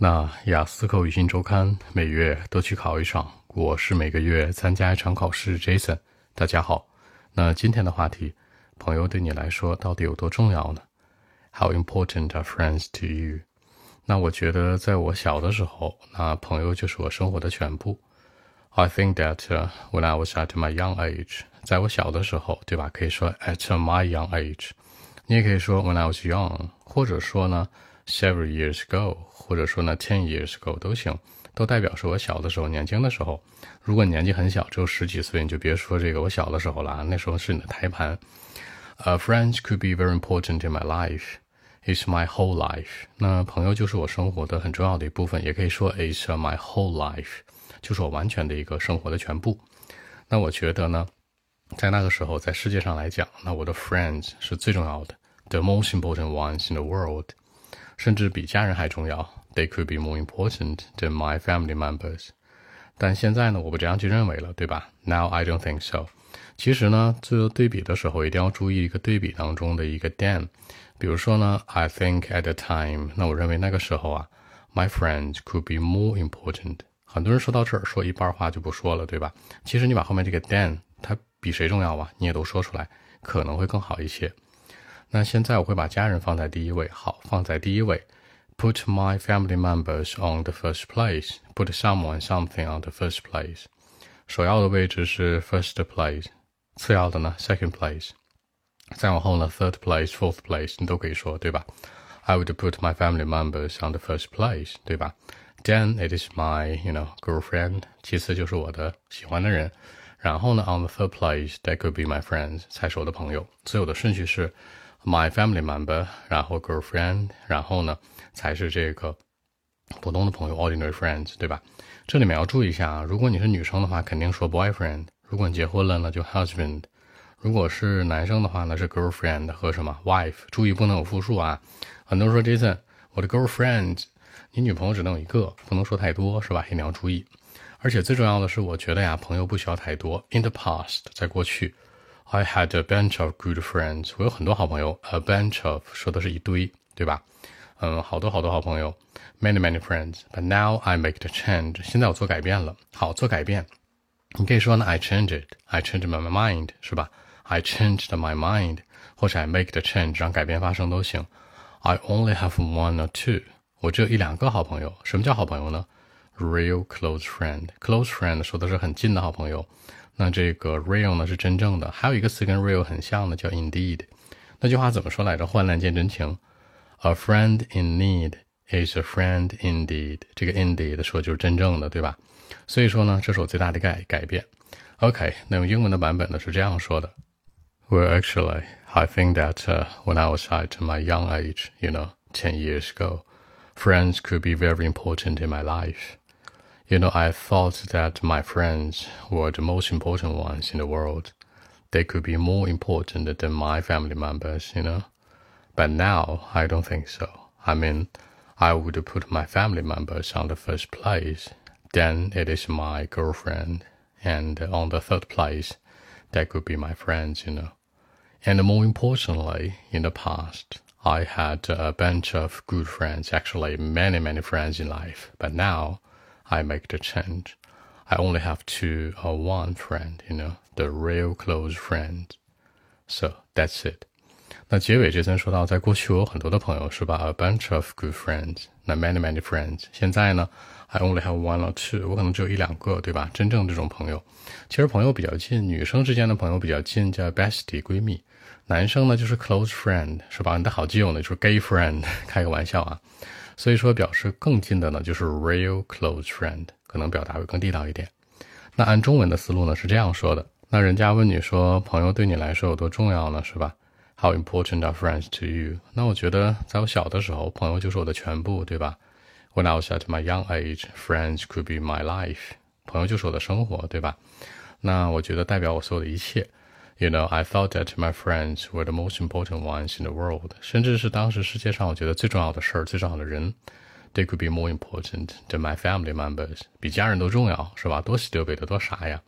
那雅思口语新周刊每月都去考一场，我是每个月参加一场考试。Jason，大家好。那今天的话题，朋友对你来说到底有多重要呢？How important are friends to you？那我觉得在我小的时候，那朋友就是我生活的全部。I think that when I was at my young age，在我小的时候，对吧？可以说 at my young age，你也可以说 when I was young，或者说呢？Several years ago，或者说呢，ten years ago 都行，都代表是我小的时候、年轻的时候。如果年纪很小，只有十几岁，你就别说这个我小的时候了，那时候是你的胎盘。呃，friends could be very important in my life. It's my whole life. 那朋友就是我生活的很重要的一部分，也可以说 it's my whole life，就是我完全的一个生活的全部。那我觉得呢，在那个时候，在世界上来讲，那我的 friends 是最重要的，the most important ones in the world。甚至比家人还重要，They could be more important than my family members。但现在呢，我不这样去认为了，对吧？Now I don't think so。其实呢，做对比的时候一定要注意一个对比当中的一个 than。比如说呢，I think at the time，那我认为那个时候啊，my friends could be more important。很多人说到这儿，说一半话就不说了，对吧？其实你把后面这个 than，它比谁重要啊？你也都说出来，可能会更好一些。那现在我会把家人放在第一位，好，放在第一位。Put my family members on the first place. Put someone something on the first place. 首要的位置是 first place，次要的呢 second place，再往后呢 third place、fourth place，你都可以说，对吧？I would put my family members on the first place，对吧？Then it is my, you know, girlfriend。其次就是我的喜欢的人，然后呢，on the third place that could be my friends，才是我的朋友。所有的顺序是。 My family member，然后 girlfriend，然后呢才是这个普通的朋友，ordinary friends，对吧？这里面要注意一下啊，如果你是女生的话，肯定说 boyfriend；如果你结婚了呢，就 husband；如果是男生的话呢，是 girlfriend 和什么 wife。注意不能有复数啊。很多人说 Jason，我的 girlfriend，你女朋友只能有一个，不能说太多，是吧？一定要注意。而且最重要的是，我觉得呀，朋友不需要太多。In the past，在过去。I had a bunch of good friends，我有很多好朋友。A bunch of 说的是一堆，对吧？嗯，好多好多好朋友，many many friends。But now I make the change，现在我做改变了。好，做改变，你可以说呢，I change it，I change my mind，是吧？I changed my mind，或者 I make the change，让改变发生都行。I only have one or two，我只有一两个好朋友。什么叫好朋友呢？Real close friend，close friend 说的是很近的好朋友。那这个 real 呢是真正的，还有一个词跟 real 很像的叫 indeed。那句话怎么说来着？患难见真情，A friend in need is a friend indeed。这个 indeed 说就是真正的，对吧？所以说呢，这是我最大的改改变。OK，那用英文的版本呢是这样说的：Well, actually, I think that uh, when I was at my young age, you know, ten years ago, friends could be very important in my life. You know, I thought that my friends were the most important ones in the world. They could be more important than my family members, you know. But now I don't think so. I mean, I would put my family members on the first place. Then it is my girlfriend. And on the third place, that could be my friends, you know. And more importantly, in the past, I had a bunch of good friends, actually many, many friends in life. But now, I make the change. I only have two or one friend, you know, the real close friend. So that's it. 那结尾这层说到，在过去我有很多的朋友，是吧？A bunch of good friends，那 many many friends。现在呢，I only have one or two，我可能只有一两个，对吧？真正这种朋友，其实朋友比较近，女生之间的朋友比较近，叫 bestie 闺蜜；男生呢就是 close friend，是吧？你的好基友呢就是 gay friend，开个玩笑啊。 所以说，表示更近的呢，就是 real close friend，可能表达会更地道一点。那按中文的思路呢，是这样说的：那人家问你说，朋友对你来说有多重要呢？是吧？How important are friends to you？那我觉得，在我小的时候，朋友就是我的全部，对吧？When I was at my young age, friends could be my life。朋友就是我的生活，对吧？那我觉得代表我所有的一切。You know, I thought that my friends were the most important ones in the world. 甚至是当时世界上我觉得最重要的事儿、最重要的人，they could be more important than my family members. 比家人都重要，是吧？多喜得北的，多傻呀！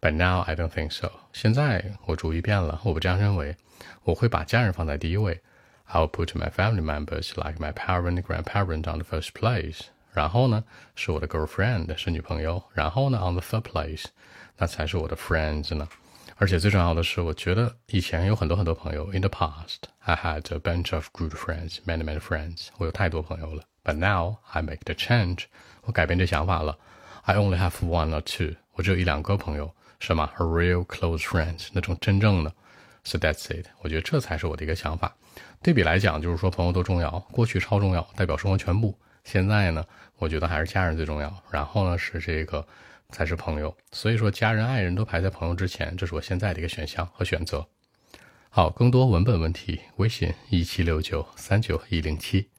But now I don't think so. 现在我主意变了，我不这样认为。我会把家人放在第一位。I'll put my family members like my parent, grandparent on the first place. 然后呢是我的 girlfriend 是女朋友，然后呢 on the third place 那才是我的 friends 呢。 而且最重要的是，我觉得以前有很多很多朋友。In the past, I had a bunch of good friends, many many friends。我有太多朋友了。But now I make the change，我改变这想法了。I only have one or two，我只有一两个朋友，什么 a real close friends，那种真正的。So that's it。我觉得这才是我的一个想法。对比来讲，就是说朋友多重要，过去超重要，代表生活全部。现在呢，我觉得还是家人最重要。然后呢是这个才是朋友。所以说家人、爱人都排在朋友之前，这是我现在的一个选项和选择。好，更多文本问题，微信一七六九三九一零七。